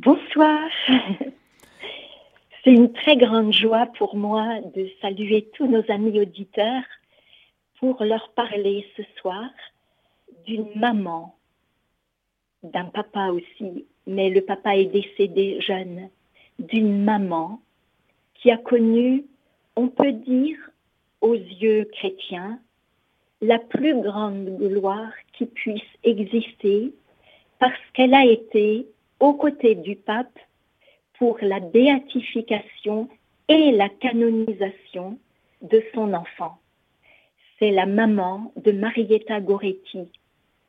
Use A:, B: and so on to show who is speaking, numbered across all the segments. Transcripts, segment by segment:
A: Bonsoir. C'est une très grande joie pour moi de saluer tous nos amis auditeurs pour leur parler ce soir d'une maman, d'un papa aussi, mais le papa est décédé jeune, d'une maman qui a connu, on peut dire, aux yeux chrétiens, la plus grande gloire qui puisse exister parce qu'elle a été aux côtés du pape pour la béatification et la canonisation de son enfant. C'est la maman de Marietta Goretti.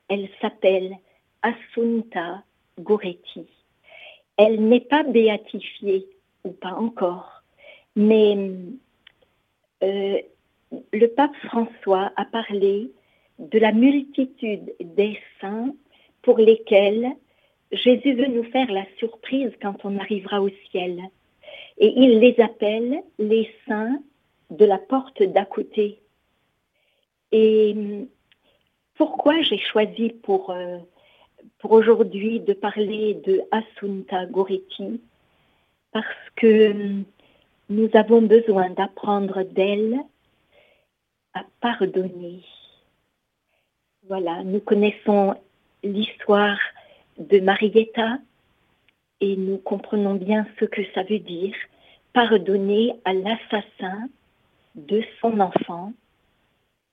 A: Elle s'appelle Assunta Goretti. Elle n'est pas béatifiée, ou pas encore, mais euh, le pape François a parlé de la multitude des saints pour lesquels Jésus veut nous faire la surprise quand on arrivera au ciel. Et il les appelle les saints de la porte d'à côté. Et pourquoi j'ai choisi pour, euh, pour aujourd'hui de parler de Asunta Goretti? Parce que nous avons besoin d'apprendre d'elle à pardonner. Voilà, nous connaissons l'histoire de Marietta et nous comprenons bien ce que ça veut dire, pardonner à l'assassin de son enfant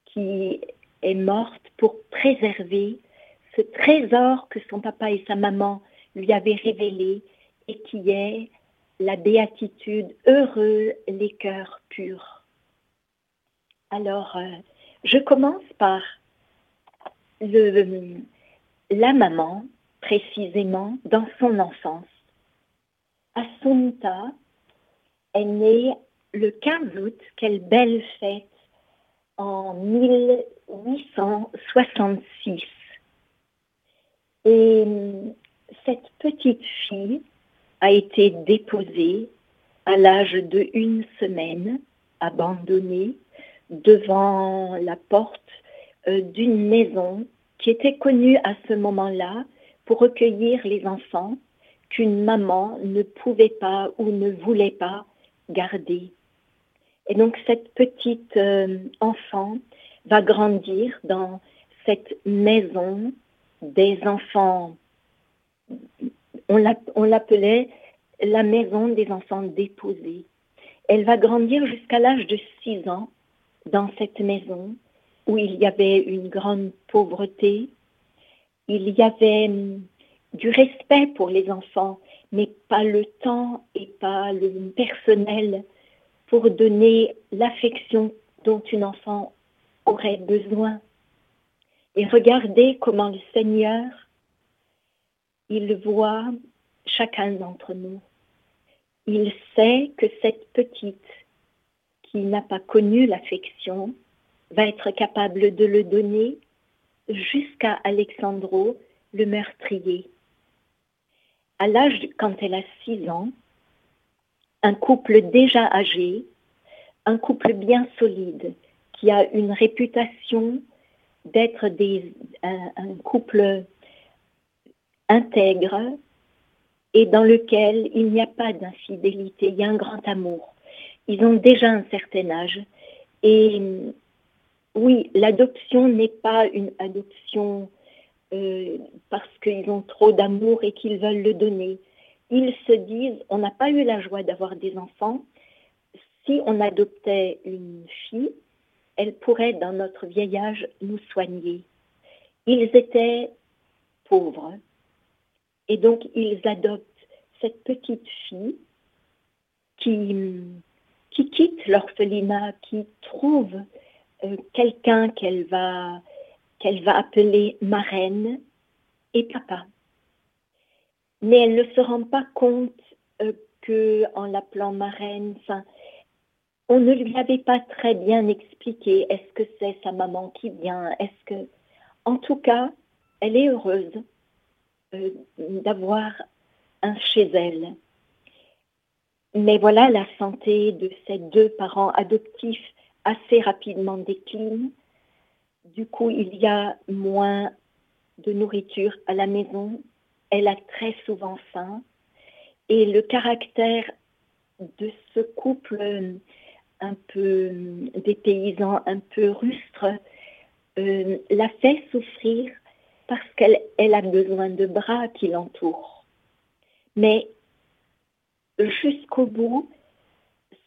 A: qui est morte pour préserver ce trésor que son papa et sa maman lui avaient révélé et qui est la béatitude, heureux les cœurs purs. Alors, euh, je commence par le, la maman, précisément dans son enfance. Assunta est née le 15 août, quelle belle fête, en 1866. Et cette petite fille a été déposée à l'âge de une semaine, abandonnée devant la porte euh, d'une maison qui était connue à ce moment-là pour recueillir les enfants qu'une maman ne pouvait pas ou ne voulait pas garder. Et donc cette petite euh, enfant va grandir dans cette maison des enfants. On l'appelait la maison des enfants déposés. Elle va grandir jusqu'à l'âge de 6 ans dans cette maison où il y avait une grande pauvreté, il y avait hum, du respect pour les enfants, mais pas le temps et pas le personnel pour donner l'affection dont une enfant aurait besoin. Et regardez comment le Seigneur, il voit chacun d'entre nous. Il sait que cette petite qui n'a pas connu l'affection va être capable de le donner jusqu'à Alexandro, le meurtrier. À l'âge, quand elle a six ans, un couple déjà âgé, un couple bien solide, qui a une réputation d'être un, un, couple intègre et dans lequel il n'y a pas d'infidélité, il y a un grand amour. Ils ont déjà un certain âge et oui, l'adoption n'est pas une adoption euh, parce qu'ils ont trop d'amour et qu'ils veulent le donner. Ils se disent, on n'a pas eu la joie d'avoir des enfants. Si on adoptait une fille, elle pourrait, dans notre vieil nous soigner. Ils étaient pauvres. Et donc, ils adoptent cette petite fille qui quitte l'orphelinat, qui trouve euh, quelqu'un qu'elle va, appeler marraine et papa. Mais elle ne se rend pas compte euh, que en l'appelant marraine, on ne lui avait pas très bien expliqué est-ce que c'est sa maman qui vient, est-ce que, en tout cas, elle est heureuse euh, d'avoir un chez elle. Mais voilà, la santé de ces deux parents adoptifs assez rapidement décline. Du coup, il y a moins de nourriture à la maison. Elle a très souvent faim. Et le caractère de ce couple un peu des paysans un peu rustres euh, la fait souffrir parce qu'elle elle a besoin de bras qui l'entourent. Mais jusqu'au bout,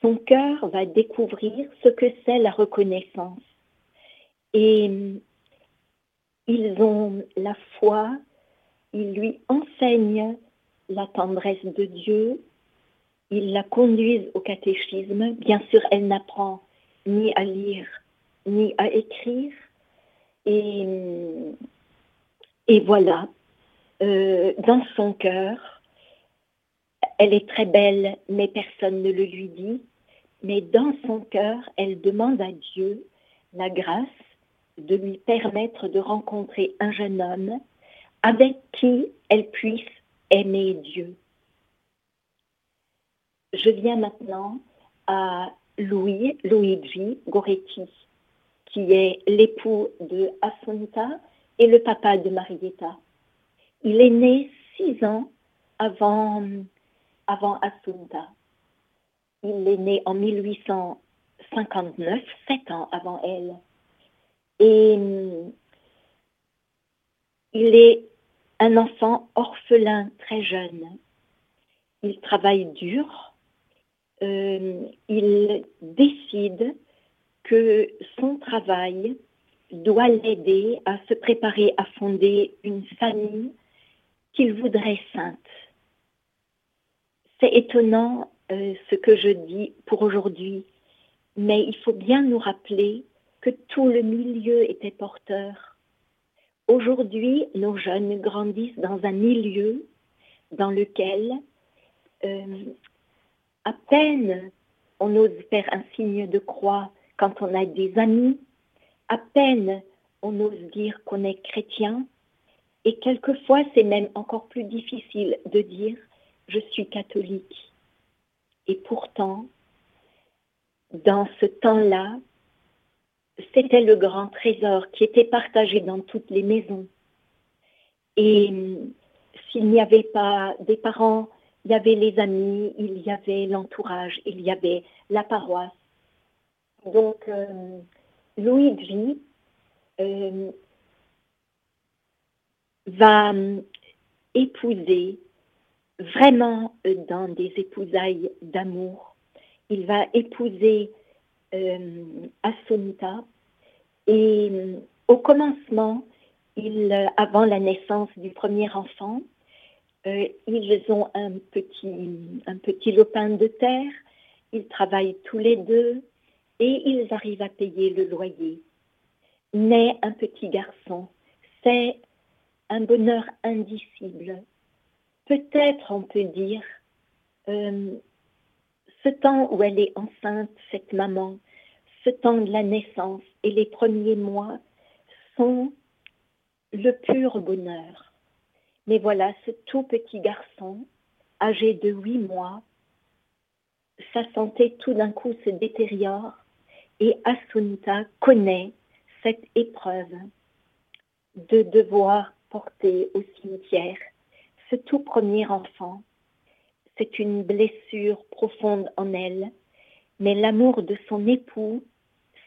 A: son cœur va découvrir ce que c'est la reconnaissance. Et ils ont la foi, ils lui enseignent la tendresse de Dieu, ils la conduisent au catéchisme. Bien sûr, elle n'apprend ni à lire ni à écrire. Et, voilà, euh, dans son cœur, elle est très belle, mais personne ne le lui dit. Mais dans son cœur, elle demande à Dieu la grâce de lui permettre de rencontrer un jeune homme avec qui elle puisse aimer Dieu. Je viens maintenant à Louis, Luigi Goretti, qui est l'époux de Assunta et le papa de Marietta. Il est né six ans avant, avant Assunta. Il est né en 1859, sept ans avant elle. Et il est un enfant orphelin très jeune. Il travaille dur. Euh, il décide que son travail doit l'aider à se préparer à fonder une famille qu'il voudrait sainte. C'est étonnant euh, ce que je dis pour aujourd'hui, mais il faut bien nous rappeler que tout le milieu était porteur. Aujourd'hui, nos jeunes grandissent dans un milieu dans lequel euh, à peine on ose faire un signe de croix quand on a des amis, à peine on ose dire qu'on est chrétien, et quelquefois c'est même encore plus difficile de dire je suis catholique. Et pourtant, dans ce temps-là, c'était le grand trésor qui était partagé dans toutes les maisons. Et hum, s'il n'y avait pas des parents, il y avait les amis, il y avait l'entourage, il y avait la paroisse. Donc, euh, Luigi euh, va hum, épouser vraiment euh, dans des épousailles d'amour. Il va épouser euh. Et euh, au commencement, avant la naissance du premier enfant, euh, ils ont un petit, un petit lopin de terre, ils travaillent tous les deux et ils arrivent à payer le loyer. Naît un petit garçon, c'est un bonheur indicible. Peut-être on peut dire, ce temps où elle est enceinte, cette maman, ce temps de la naissance et les premiers mois sont le pur bonheur. Mais voilà, ce tout petit garçon, âgé de huit mois, sa santé tout d'un coup se détériore et Asunta connaît cette épreuve de devoir porter au cimetière ce tout premier enfant c'est une blessure profonde en elle, mais l'amour de son époux,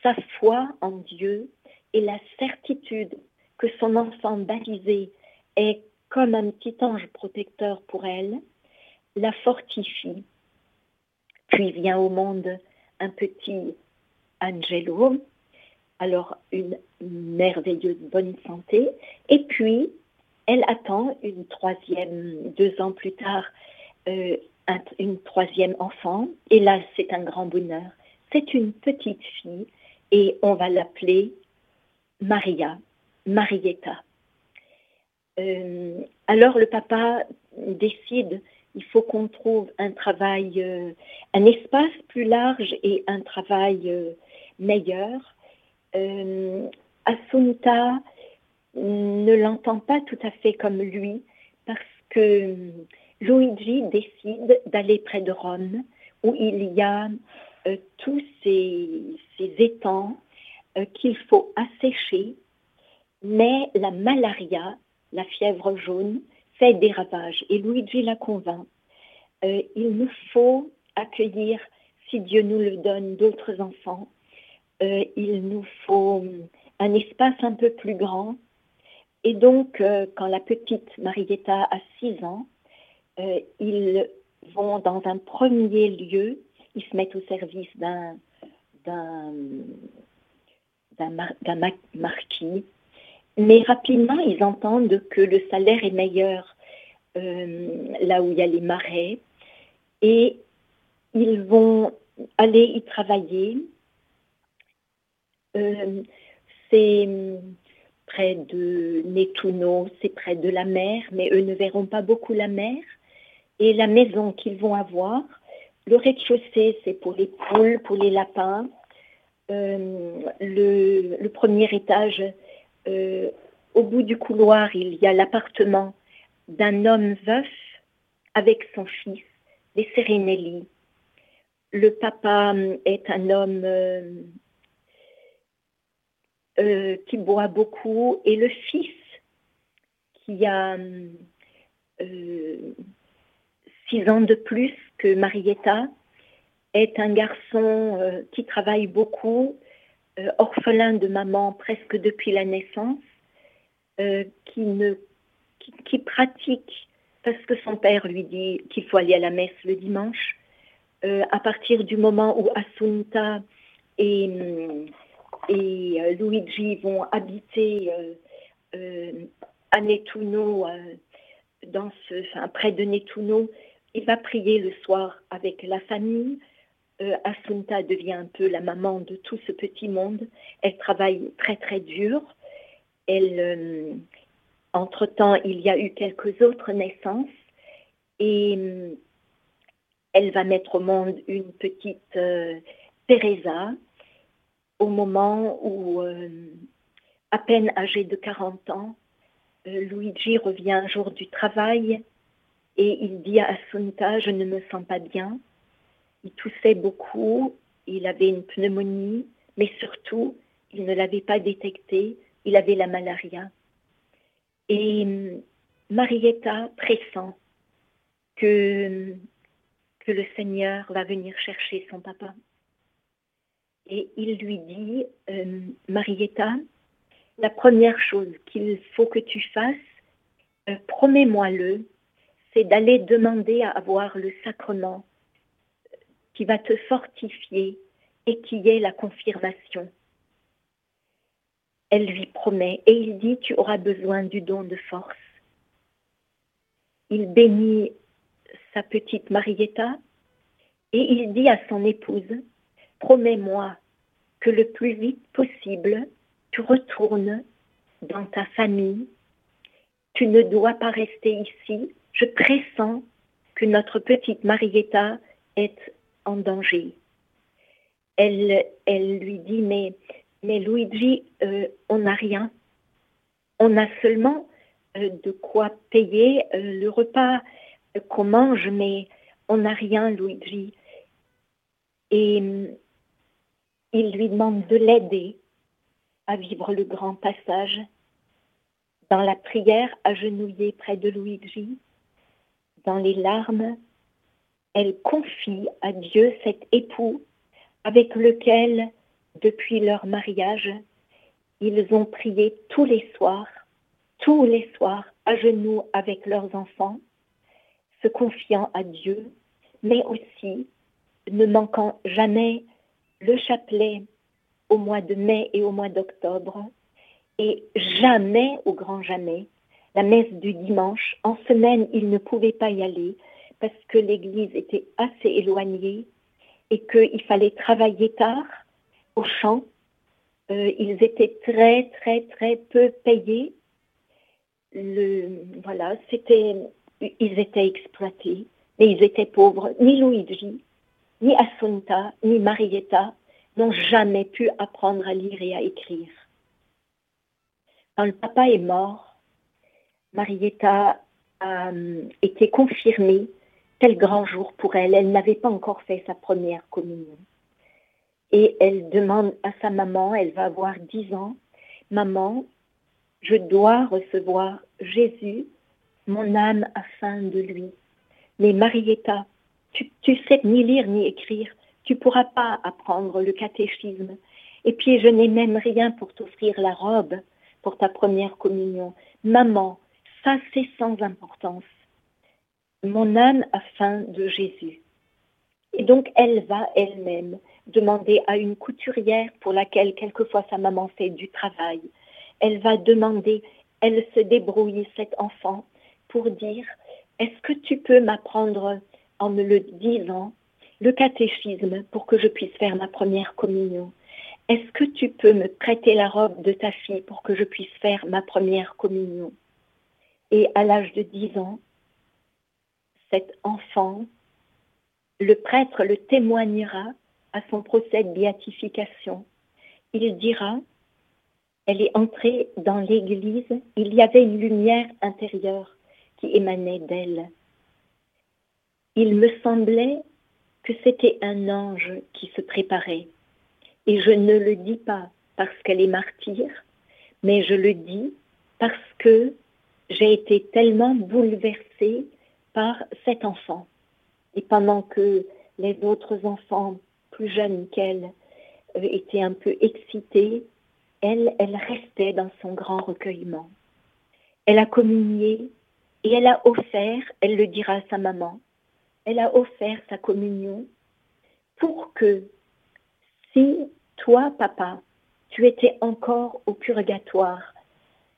A: sa foi en Dieu et la certitude que son enfant baptisé est comme un petit ange protecteur pour elle, la fortifie. Puis vient au monde un petit Angelo, alors une merveilleuse bonne santé, et puis elle attend une troisième, deux ans plus tard, euh, une troisième enfant. Et là, c'est un grand bonheur. C'est une petite fille et on va l'appeler Maria, Marietta. Euh, alors le papa décide, il faut qu'on trouve un travail, euh, un espace plus large et un travail meilleur. Ne l'entend pas tout à fait comme lui parce que Luigi décide d'aller près de Rome, où il y a euh, tous ces, étangs euh, qu'il faut assécher, mais la malaria, la fièvre jaune, fait des ravages. Et Luigi la convainc. euh, il nous faut accueillir, si Dieu nous le donne, d'autres enfants. Il nous faut un espace un peu plus grand. Et donc, euh, quand la petite Marietta a 6 ans, ils vont dans un premier lieu, ils se mettent au service d'un d'un marquis. Mais rapidement, ils entendent que le salaire est meilleur là où il y a les marais et ils vont aller y travailler. Euh, c'est près de Nettuno, c'est près de la mer, mais eux ne verront pas beaucoup la mer. Et la maison qu'ils vont avoir, le rez-de-chaussée, c'est pour les poules, pour les lapins. Euh, le, premier étage, euh, au bout du couloir, il y a l'appartement d'un homme veuf avec son fils les Serenelli. Le papa euh, est un homme euh, euh, qui boit beaucoup et le fils qui a six ans de plus que Marietta est un garçon qui travaille beaucoup, orphelin de maman presque depuis la naissance, qui, ne, qui pratique parce que son père lui dit qu'il faut aller à la messe le dimanche. Euh, à partir du moment où Assunta et, et euh, Luigi vont habiter euh, à Nettuno, dans ce, près de Nettuno, il va prier le soir avec la famille. Assunta devient un peu la maman de tout ce petit monde. Elle travaille très très dur. Entre-temps, il y a eu quelques autres naissances et euh, elle va mettre au monde une petite euh, Teresa au moment où, euh, à peine âgée de 40 ans, Luigi revient un jour du travail et il dit à Assunta, je ne me sens pas bien. Il toussait beaucoup, il avait une pneumonie, mais surtout, il ne l'avait pas détecté, il avait la malaria. Et hum, Marietta pressent que le Seigneur va venir chercher son papa. Et il lui dit, hum, Marietta, la première chose qu'il faut que tu fasses, euh, promets-moi-le, c'est d'aller demander à avoir le sacrement qui va te fortifier et qui est la confirmation elle lui promet et il dit, tu auras besoin du don de force. Il bénit sa petite Marietta et il dit à son épouse, promets-moi que le plus vite possible, tu retournes dans ta famille. Tu ne dois pas rester ici. Je pressens que notre petite Marietta est en danger. Elle, elle lui dit, mais mais Luigi, euh, on n'a rien. On a seulement euh, de quoi payer euh, le repas qu'on mange, mais on n'a rien, Luigi. Et il lui demande de l'aider à vivre le grand passage. Dans la prière, agenouillée près de Luigi, dans les larmes, elle confie à Dieu cet époux avec lequel depuis leur mariage, ils ont prié tous les soirs, tous les soirs, à genoux avec leurs enfants, se confiant à Dieu, mais aussi ne manquant jamais le chapelet au mois de mai et au mois d'octobre, et jamais, au grand jamais, la messe du dimanche. En semaine, ils ne pouvaient pas y aller parce que l'église était assez éloignée et qu'il fallait travailler tard au champ. Euh, ils étaient très, très, très peu payés. Le, voilà, c'était, ils étaient exploités, mais ils étaient pauvres. Ni Luigi, ni Assunta, ni Marietta n'ont jamais pu apprendre à lire et à écrire. Quand le papa est mort, Marietta a euh, été confirmée tel grand jour pour elle. Elle n'avait pas encore fait sa première communion et elle demande à sa maman, elle va avoir 10 ans, Maman, je dois recevoir Jésus, mon âme a faim de lui. Mais Marietta, tu, sais ni lire ni écrire, tu pourras pas apprendre le catéchisme. Et puis je n'ai même rien pour t'offrir la robe pour ta première communion. Maman, ça c'est sans importance. Mon âme a faim de Jésus. Et donc elle va elle-même demander à une couturière pour laquelle quelquefois sa maman fait du travail. Elle va demander, elle se débrouille, cet enfant, pour dire, est-ce que tu peux m'apprendre en me le disant le catéchisme pour que je puisse faire ma première communion Est-ce que tu peux me prêter la robe de ta fille pour que je puisse faire ma première communion? Et à l'âge de 10 ans, cet enfant, le prêtre le témoignera à son procès de béatification. Il dira, elle est entrée dans l'église, il y avait une lumière intérieure qui émanait d'elle. Il me semblait que c'était un ange qui se préparait. Et je ne le dis pas parce qu'elle est martyre, mais je le dis parce que j'ai été tellement bouleversée par cet enfant. Et pendant que les autres enfants plus jeunes qu'elle étaient un peu excités, elle, elle restait dans son grand recueillement. Elle a communié et elle a offert, elle le dira à sa maman, elle a offert sa communion pour que si toi, papa, tu étais encore au purgatoire,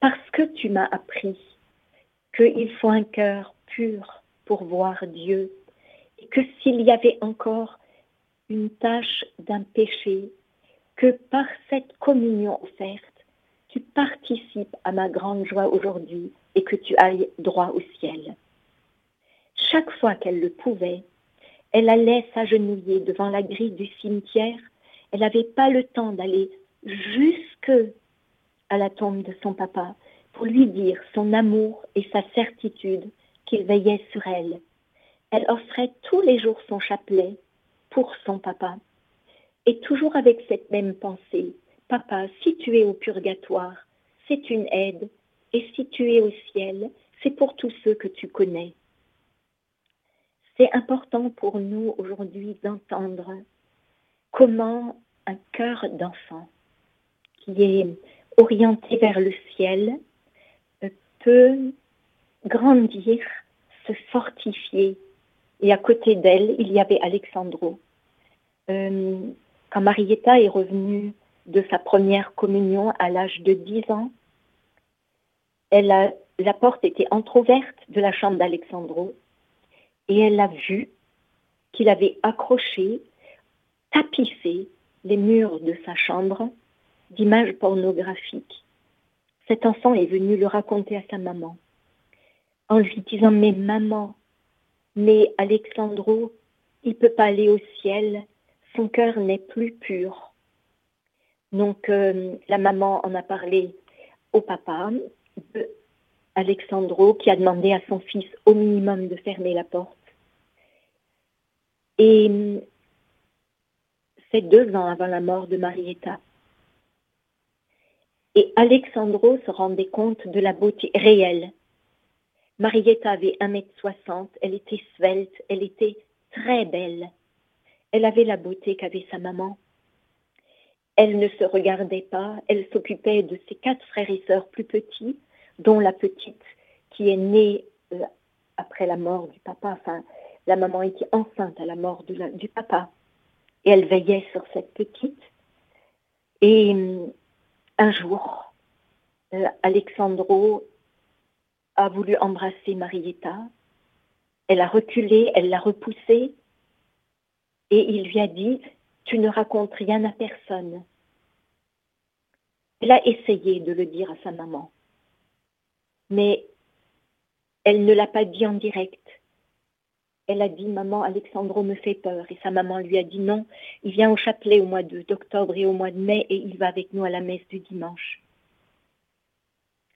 A: parce que tu m'as appris qu'il faut un cœur pur pour voir Dieu, et que s'il y avait encore une tâche d'un péché, que par cette communion offerte, tu participes à ma grande joie aujourd'hui et que tu ailles droit au ciel. Chaque fois qu'elle le pouvait, elle allait s'agenouiller devant la grille du cimetière. Elle n'avait pas le temps d'aller jusque à la tombe de son papa pour lui dire son amour et sa certitude qu'il veillait sur elle. Elle offrait tous les jours son chapelet pour son papa. Et toujours avec cette même pensée, Papa, si tu es au purgatoire, c'est une aide, et si tu es au ciel, c'est pour tous ceux que tu connais. C'est important pour nous aujourd'hui d'entendre comment un cœur d'enfant qui est orienté vers le ciel peut grandir, se fortifier. Et à côté d'elle, il y avait Alexandro. Euh, quand Marietta est revenue de sa première communion à l'âge de 10 ans, la porte était entr'ouverte de la chambre d'Alexandro et elle a vu qu'il avait accroché, tapissé les murs de sa chambre d'images pornographiques. Cet enfant est venu le raconter à sa maman en lui disant Mais maman, mais Alexandro, il ne peut pas aller au ciel, son cœur n'est plus pur. Donc euh, la maman en a parlé au papa, Alexandro, qui a demandé à son fils au minimum de fermer la porte. Et c'est deux ans avant la mort de Marietta. Et Alexandro se rendait compte de la beauté réelle. Marietta avait 1m60, elle était svelte, elle était très belle. Elle avait la beauté qu'avait sa maman. Elle ne se regardait pas, elle s'occupait de ses quatre frères et sœurs plus petits, dont la petite qui est née euh, après la mort du papa. Enfin, la maman était enceinte à la mort du papa. Et elle veillait sur cette petite. Et euh, un jour, euh, Alexandro a voulu embrasser Marietta. Elle a reculé, elle l'a repoussée et il lui a dit, tu ne racontes rien à personne. Elle a essayé de le dire à sa maman, mais elle ne l'a pas dit en direct. Elle a dit, maman, Alexandro me fait peur. Et sa maman lui a dit, non, il vient au chapelet au mois d'octobre et au mois de mai et il va avec nous à la messe du dimanche.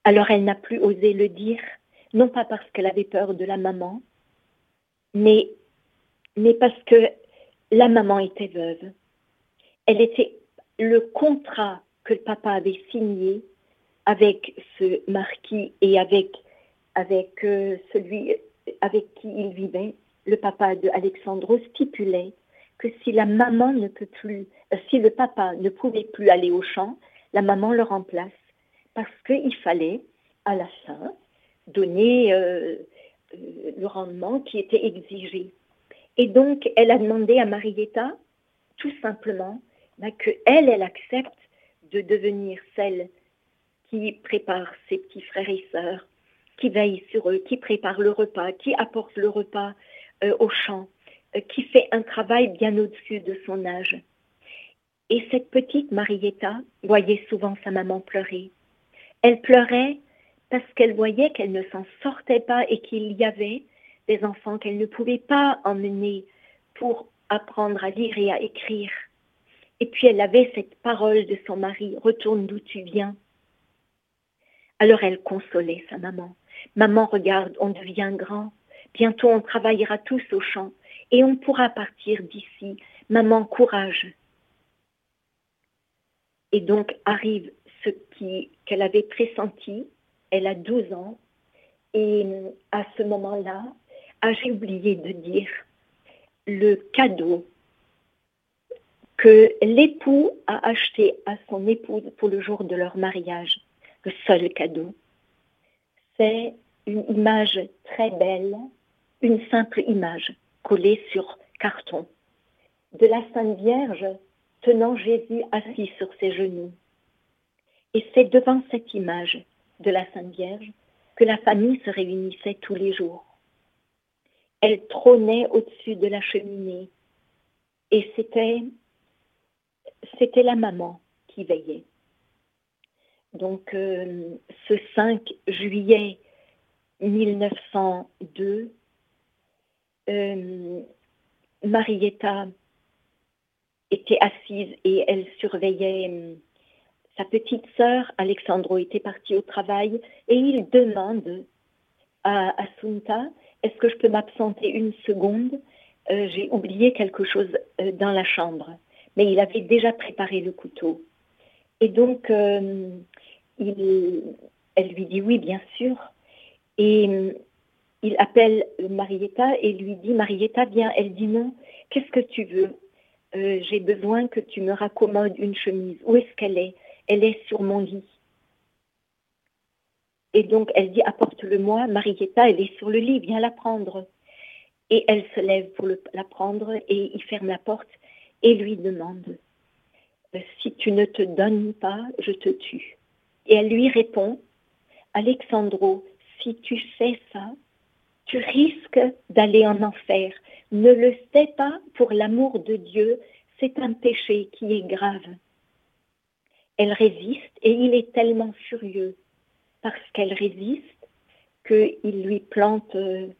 A: Alors elle n'a plus osé le dire, non pas parce qu'elle avait peur de la maman, mais, mais parce que la maman était veuve. Elle était le contrat que le papa avait signé avec ce marquis et avec, avec euh, celui avec qui il vivait, le papa de Alexandro stipulait que si la maman ne peut plus, euh, si le papa ne pouvait plus aller au champ, la maman le remplace parce qu'il fallait à la fin donner euh, le rendement qui était exigé. Et donc, elle a demandé à Marietta, tout simplement, bah, que elle, elle accepte de devenir celle qui prépare ses petits frères et sœurs, qui veille sur eux, qui prépare le repas, qui apporte le repas euh, au champ, euh, qui fait un travail bien au-dessus de son âge. Et cette petite Marietta voyait souvent sa maman pleurer. Elle pleurait parce qu'elle voyait qu'elle ne s'en sortait pas et qu'il y avait des enfants qu'elle ne pouvait pas emmener pour apprendre à lire et à écrire. Et puis elle avait cette parole de son mari, retourne d'où tu viens. Alors elle consolait sa maman. Maman, regarde, on devient grand. Bientôt on travaillera tous au champ et on pourra partir d'ici. Maman, courage. Et donc arrive ce qui qu'elle avait pressenti. Elle a 12 ans et à ce moment-là, ah, j'ai oublié de dire le cadeau que l'époux a acheté à son épouse pour le jour de leur mariage, le seul cadeau. C'est une image très belle, une simple image collée sur carton de la Sainte Vierge tenant Jésus assis sur ses genoux. Et c'est devant cette image de la Sainte Vierge que la famille se réunissait tous les jours. Elle trônait au-dessus de la cheminée et c'était c'était la maman qui veillait. Donc euh, ce 5 juillet 1902, euh, Marietta était assise et elle surveillait euh, sa petite sœur. Alexandro était parti au travail et il demande à Assunta est-ce que je peux m'absenter une seconde? J'ai oublié quelque chose dans la chambre. Mais il avait déjà préparé le couteau. Et donc, elle lui dit oui, bien sûr. Et il appelle Marietta et lui dit Marietta, viens. Elle dit non. Qu'est-ce que tu veux? J'ai besoin que tu me raccommodes une chemise. Où est-ce qu'elle est? Elle est sur mon lit. Et donc, elle dit, apporte-le-moi. Marietta, elle est sur le lit, viens la prendre. Et elle se lève pour la prendre et il ferme la porte et lui demande, euh, si tu ne te donnes pas, je te tue. Et elle lui répond, Alexandro, si tu fais ça, tu risques d'aller en enfer. Ne le sais pas pour l'amour de Dieu, c'est un péché qui est grave. Elle résiste et il est tellement furieux parce qu'elle résiste, qu'il lui plante 16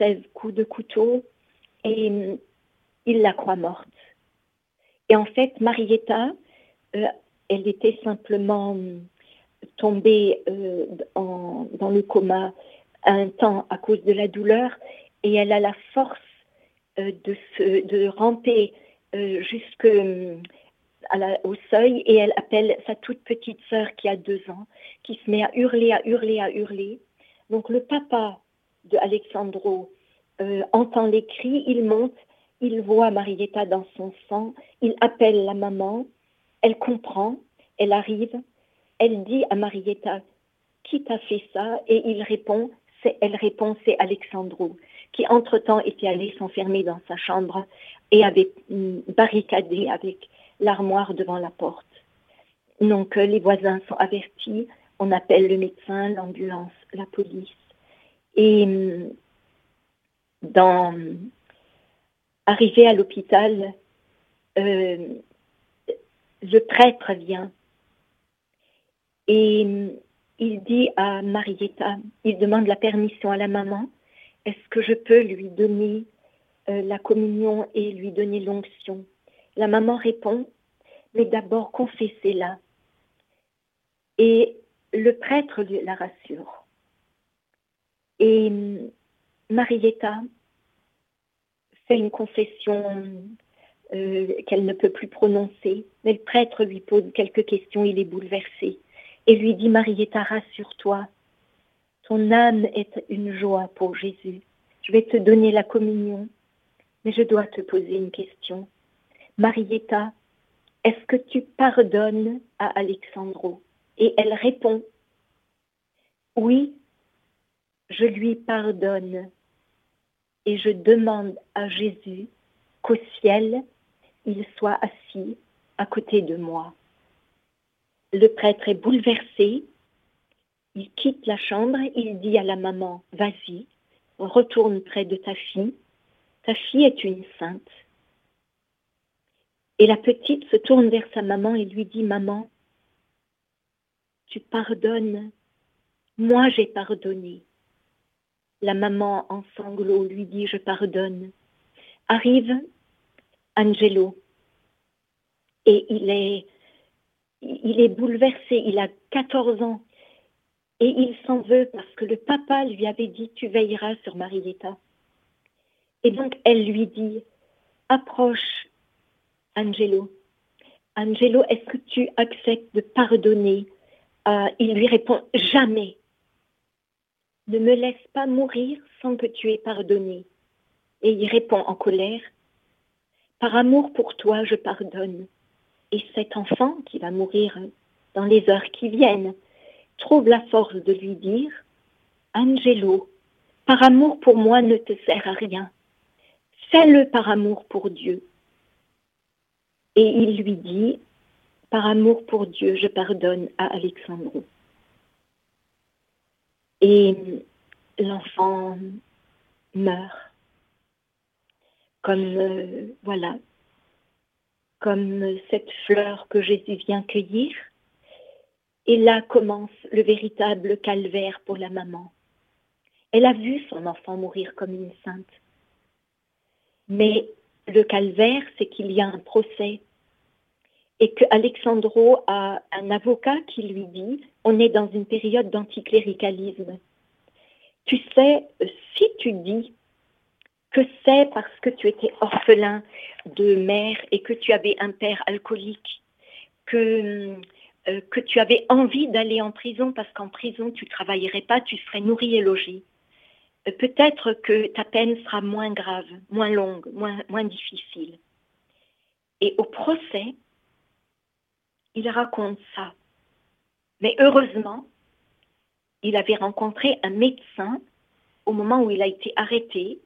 A: euh, coups de couteau et mm, il la croit morte. Et en fait, Marietta, euh, elle était simplement tombée euh, dans le coma un temps à cause de la douleur et elle a la force de, se, de ramper jusque mm, au seuil et elle appelle sa toute petite sœur qui a deux ans, qui se met à hurler, à hurler, à hurler. Donc le papa de Alexandro euh, entend les cris, il monte, il voit Marietta dans son sang, il appelle la maman, elle comprend, elle arrive, elle dit à Marietta, qui t'a fait ça? Et il répond, elle répond, c'est Alexandro, qui entre-temps était allé s'enfermer dans sa chambre et avait mm, barricadé avec l'armoire devant la porte. Donc euh, les voisins sont avertis, on appelle le médecin, l'ambulance, la police. Et hum, dans arrivé à l'hôpital, euh, le prêtre vient et hum, il dit à Marietta, il demande la permission à la maman, est-ce que je peux lui donner euh, la communion et lui donner l'onction? La maman répond, mais d'abord confessez-la. Et le prêtre la rassure. Et hum, Marietta fait une confession euh, qu'elle ne peut plus prononcer, mais le prêtre lui pose quelques questions, il est bouleversé et lui dit Marietta, rassure-toi, ton âme est une joie pour Jésus. Je vais te donner la communion, mais je dois te poser une question. Marietta, est-ce que tu pardonnes à Alexandro? Et elle répond, oui, je lui pardonne et je demande à Jésus qu'au ciel, il soit assis à côté de moi. Le prêtre est bouleversé, il quitte la chambre, il dit à la maman, vas-y, retourne près de ta fille, ta fille est une sainte. Et la petite se tourne vers sa maman et lui dit, maman, tu pardonnes, moi j'ai pardonné. La maman en sanglots lui dit, je pardonne. Arrive Angelo et il est, il est bouleversé, il a 14 ans et il s'en veut parce que le papa lui avait dit tu veilleras sur Marietta. Et donc elle lui dit approche Angelo. Angelo, est-ce que tu acceptes de pardonner? Euh, Il lui répond jamais. Ne me laisse pas mourir sans que tu aies pardonné. Et il répond en colère Par amour pour toi, je pardonne. Et cet enfant qui va mourir dans les heures qui viennent, trouve la force de lui dire Angelo, par amour pour moi ne te sert à rien. Fais-le par amour pour Dieu. Et il lui dit Par amour pour Dieu, je pardonne à Alexandro. Et l'enfant meurt. Comme, euh, voilà, comme cette fleur que Jésus vient cueillir et là commence le véritable calvaire pour la maman. Elle a vu son enfant mourir comme une sainte. Mais le calvaire, c'est qu'il y a un procès et que Alexandro a un avocat qui lui dit on est dans une période d'anticléricalisme. Tu sais, si tu dis que c'est parce que tu étais orphelin de mère et que tu avais un père alcoolique, que euh, que tu avais envie d'aller en prison parce qu'en prison, tu ne travaillerais pas, tu serais nourri et logé. Euh, peut-être que ta peine sera moins grave, moins longue, moins, moins difficile. Et au procès, il raconte ça. Mais heureusement, il avait rencontré un médecin au moment où il a été arrêté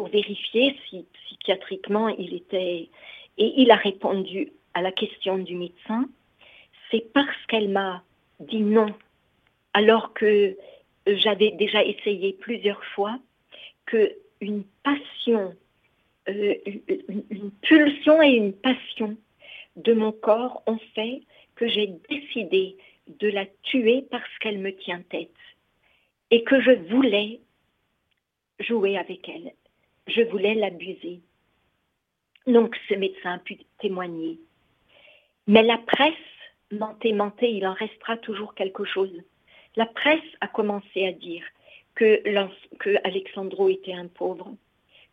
A: pour vérifier si psychiatriquement il était... Et il a répondu à la question du médecin c'est parce qu'elle m'a dit non, alors que j'avais déjà essayé plusieurs fois, que une passion, euh, une, pulsion et une passion de mon corps ont fait que j'ai décidé de la tuer parce qu'elle me tient tête et que je voulais jouer avec elle. Je voulais l'abuser. Donc ce médecin a pu témoigner. Mais la presse menté, menté, il en restera toujours quelque chose. La presse a commencé à dire que, que Alexandro était un pauvre,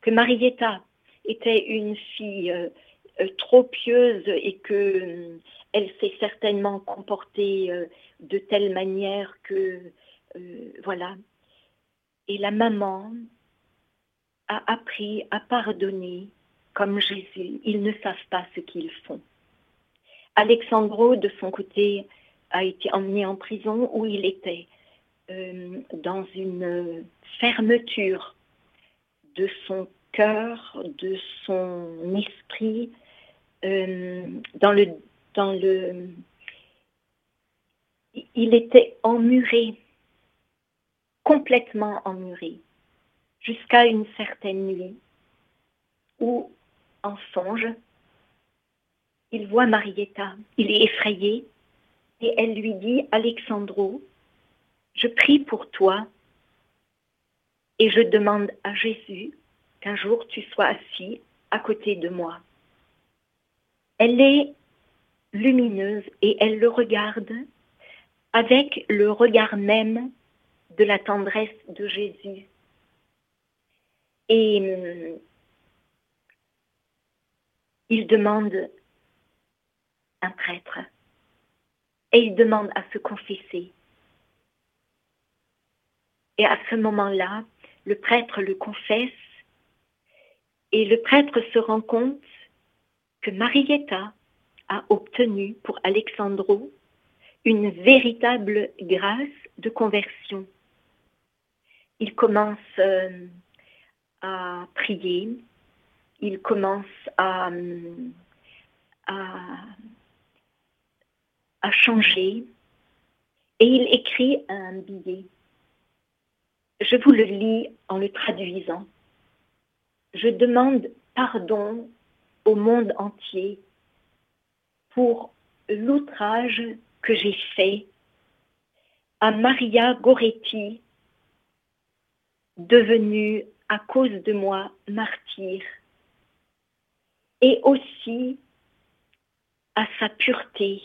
A: que Marietta était une fille euh, euh, trop pieuse et que euh, elle s'est certainement comportée de telle manière que voilà. Et la maman a appris à pardonner comme Jésus. Ils ne savent pas ce qu'ils font. Alexandro, de son côté, a été emmené en prison où il était euh, dans une fermeture de son cœur, de son esprit, euh, dans le, dans le, il était emmuré, complètement emmuré, jusqu'à une certaine nuit où, en songe, il voit Marietta, il est effrayé et elle lui dit, Alexandro, je prie pour toi et je demande à Jésus qu'un jour tu sois assis à côté de moi. Elle est lumineuse et elle le regarde avec le regard même de la tendresse de Jésus. Et hum, il demande un prêtre et il demande à se confesser. Et à ce moment-là, Le prêtre le confesse et le prêtre se rend compte que Marietta a obtenu pour Alexandro une véritable grâce de conversion. Il commence euh, à prier, il commence à, à, à changer et il écrit un billet. Je vous le lis en le traduisant. Je demande pardon au monde entier pour l'outrage que j'ai fait à Maria Goretti, devenue à cause de moi martyr, et aussi à sa pureté.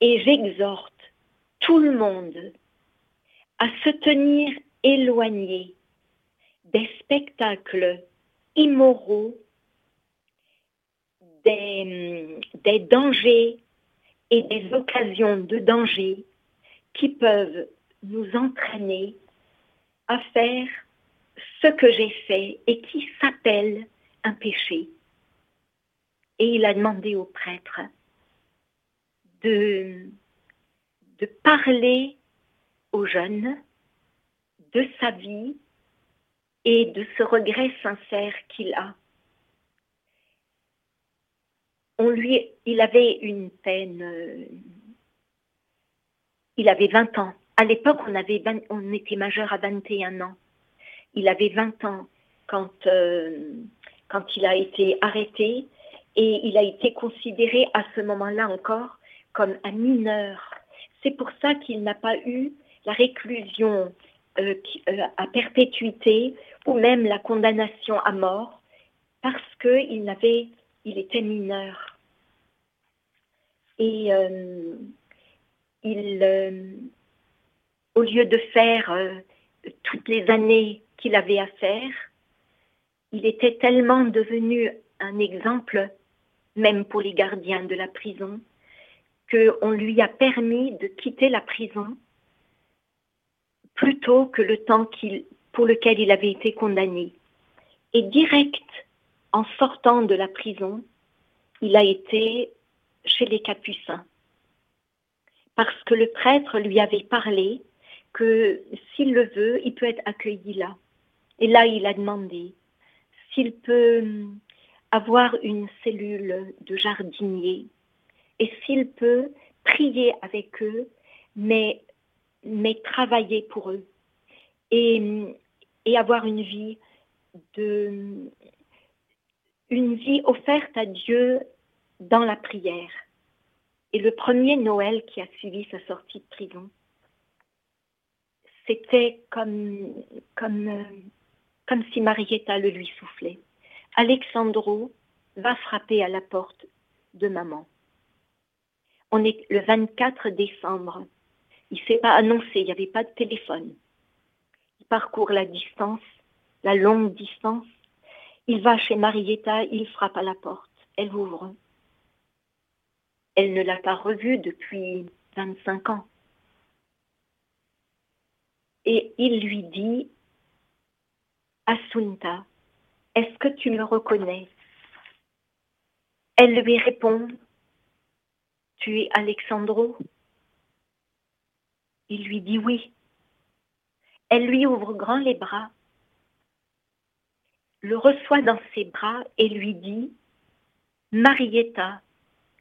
A: Et j'exhorte tout le monde à se tenir éloigné des spectacles immoraux, des, dangers et des occasions de danger qui peuvent nous entraîner à faire ce que j'ai fait et qui s'appelle un péché. Et il a demandé au prêtre de, parler aux jeunes de sa vie et de ce regret sincère qu'il a. Il avait une peine, euh, il avait 20 ans. À l'époque, on était majeur à 21 ans. Il avait 20 ans quand, euh, quand il a été arrêté et il a été considéré à ce moment-là encore comme un mineur. C'est pour ça qu'il n'a pas eu la réclusion euh, à perpétuité ou même la condamnation à mort parce qu'il il était mineur. Et euh, il, euh, au lieu de faire euh, toutes les années qu'il avait à faire, il était tellement devenu un exemple, même pour les gardiens de la prison, qu'on lui a permis de quitter la prison plutôt que le temps pour lequel il avait été condamné. Et direct, en sortant de la prison, il a été chez les Capucins. Parce que le prêtre lui avait parlé que s'il le veut, il peut être accueilli là. Et là, il a demandé s'il peut avoir une cellule de jardinier et s'il peut prier avec eux, mais, mais travailler pour eux. Et et avoir une vie de une vie offerte à Dieu dans la prière. Et le premier Noël qui a suivi sa sortie de prison, c'était comme, comme, comme si Marietta le lui soufflait. Alexandro va frapper à la porte de maman. On est le 24 décembre. Il ne s'est pas annoncé, il n'y avait pas de téléphone parcourt la distance, la longue distance. Il va chez Marietta, il frappe à la porte. Elle ouvre. Elle ne l'a pas revu depuis 25 ans. Et il lui dit, Asunta, est-ce que tu me reconnais? Elle lui répond, Tu es Alexandro? Il lui dit oui. Elle lui ouvre grand les bras, le reçoit dans ses bras et lui dit Marietta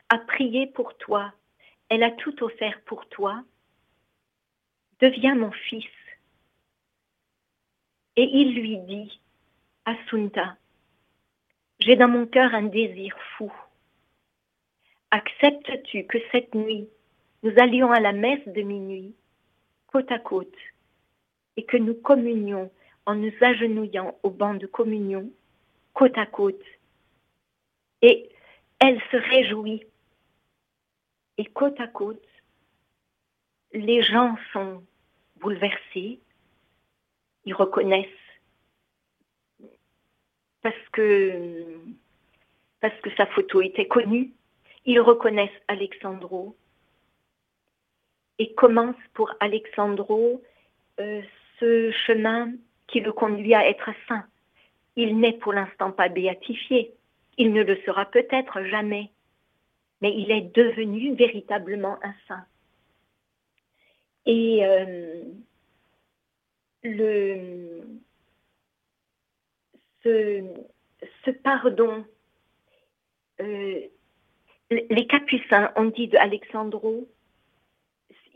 A: a prié pour toi, elle a tout offert pour toi, deviens mon fils. Et il lui dit Assunta, j'ai dans mon cœur un désir fou. Acceptes-tu que cette nuit, nous allions à la messe de minuit, côte à côte, et que nous communions en nous agenouillant au banc de communion, côte à côte. Et elle se réjouit. Et côte à côte, les gens sont bouleversés, ils reconnaissent parce que, parce que sa photo était connue, ils reconnaissent Alexandro et commence pour Alexandro euh, ce chemin qui le conduit à être saint. Il n'est pour l'instant pas béatifié. Il ne le sera peut-être jamais. Mais il est devenu véritablement un saint. Et euh, le, ce, pardon, euh, les capucins ont dit de Alexandro,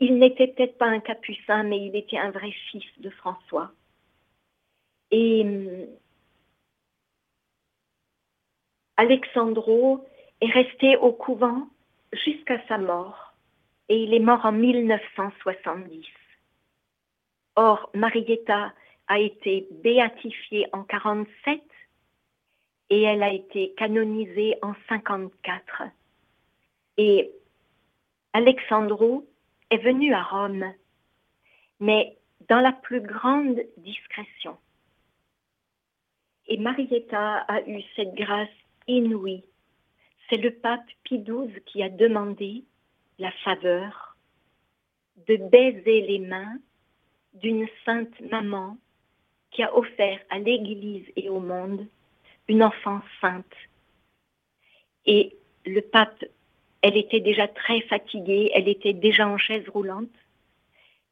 A: il n'était peut-être pas un capucin, mais il était un vrai fils de François. Et euh, Alexandro est resté au couvent jusqu'à sa mort et il est mort en 1970. Or, Marietta a été béatifiée en 47 et elle a été canonisée en 54. Et Alexandro est venu à Rome, mais dans la plus grande discrétion. Et Marietta a eu cette grâce inouïe. C'est le pape Pie XII qui a demandé la faveur de baiser les mains d'une sainte maman qui a offert à l'Église et au monde une enfance sainte. Et le pape, elle était déjà très fatiguée, elle était déjà en chaise roulante,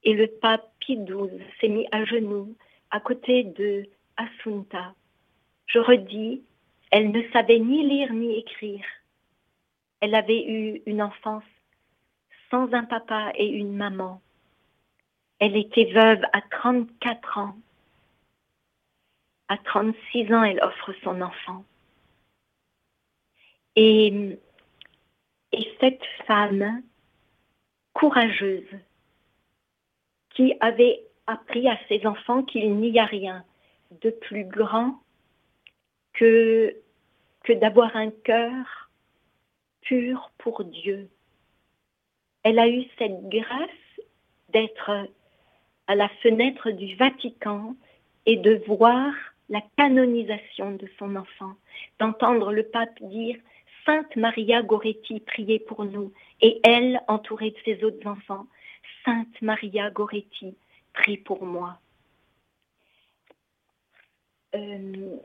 A: et le pape Pie XII s'est mis à genoux à côté de Assunta. Je redis, elle ne savait ni lire ni écrire. Elle avait eu une enfance sans un papa et une maman. Elle était veuve à 34 ans. À 36 ans, elle offre son enfant. Et, et cette femme courageuse qui avait appris à ses enfants qu'il n'y a rien de plus grand que, que d'avoir un cœur pur pour Dieu. Elle a eu cette grâce d'être la fenêtre du Vatican et de voir la canonisation de son enfant, d'entendre le pape dire Sainte Maria Goretti, priez pour nous, et elle, entourée de ses autres enfants, Sainte Maria Goretti, prie pour moi. Euh,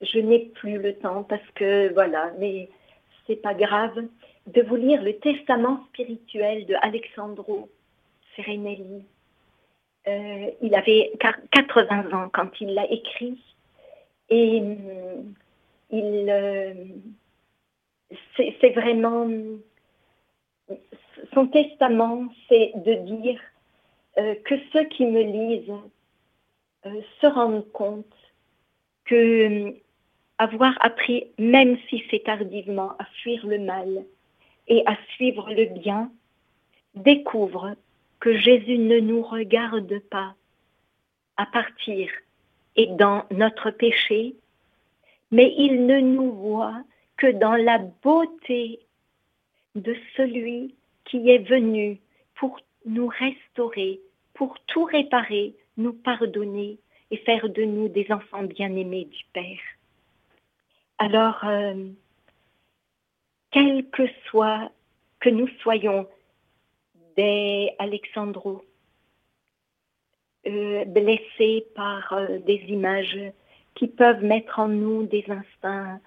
A: je n'ai plus le temps parce que voilà, mais c'est pas grave, de vous lire le testament spirituel de Alexandro Serenelli. Euh, il avait 80 ans quand il l'a écrit. Et euh, il euh, c'est vraiment son testament, c'est de dire que ceux qui me lisent se rendent compte que avoir appris, même si c'est tardivement, à fuir le mal et à suivre le bien, découvre que Jésus ne nous regarde pas à partir et dans notre péché, mais il ne nous voit que dans la beauté de celui qui est venu pour nous restaurer, pour tout réparer, nous pardonner et faire de nous des enfants bien-aimés du Père. Alors, euh, quel que soit que nous soyons des Alexandros, euh, blessés par euh, des images qui peuvent mettre en nous des instincts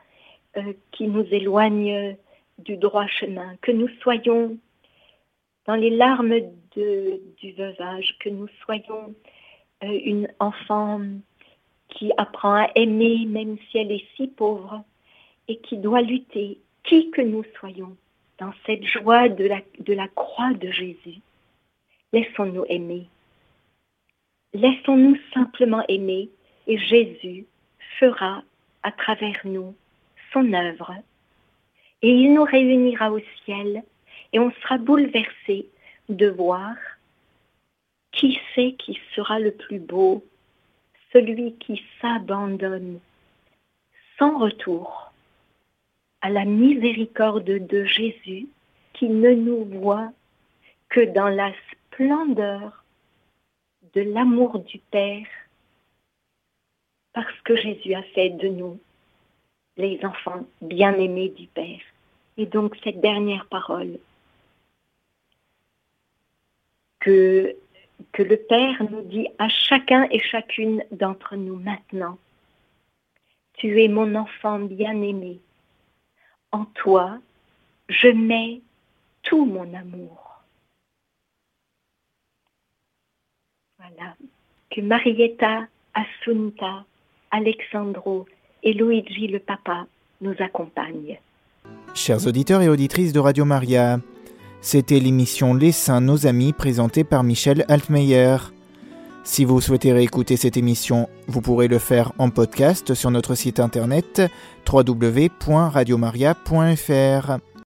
A: euh, qui nous éloignent du droit chemin, que nous soyons dans les larmes du veuvage, que nous soyons une enfant qui apprend à aimer même si elle est si pauvre et qui doit lutter, qui que nous soyons, dans cette joie de la, croix de Jésus, laissons-nous aimer. Laissons-nous simplement aimer et Jésus fera à travers nous son œuvre. Et il nous réunira au ciel et on sera bouleversé de voir qui c'est qui sera le plus beau, celui qui s'abandonne sans retour à la miséricorde de Jésus qui ne nous voit que dans la splendeur de l'amour du Père, parce que Jésus a fait de nous les enfants bien-aimés du Père. Et donc cette dernière parole, que le Père nous dit à chacun et chacune d'entre nous maintenant. Tu es mon enfant bien-aimé. En toi, je mets tout mon amour. Voilà. Que Marietta, Assunta, Alexandro et Luigi le papa nous accompagnent.
B: Chers auditeurs et auditrices de Radio Maria, c'était l'émission Les Saints, nos amis, présentée par Michel Altmeyer. Si vous souhaitez réécouter cette émission, vous pourrez le faire en podcast sur notre site internet www.radiomaria.fr.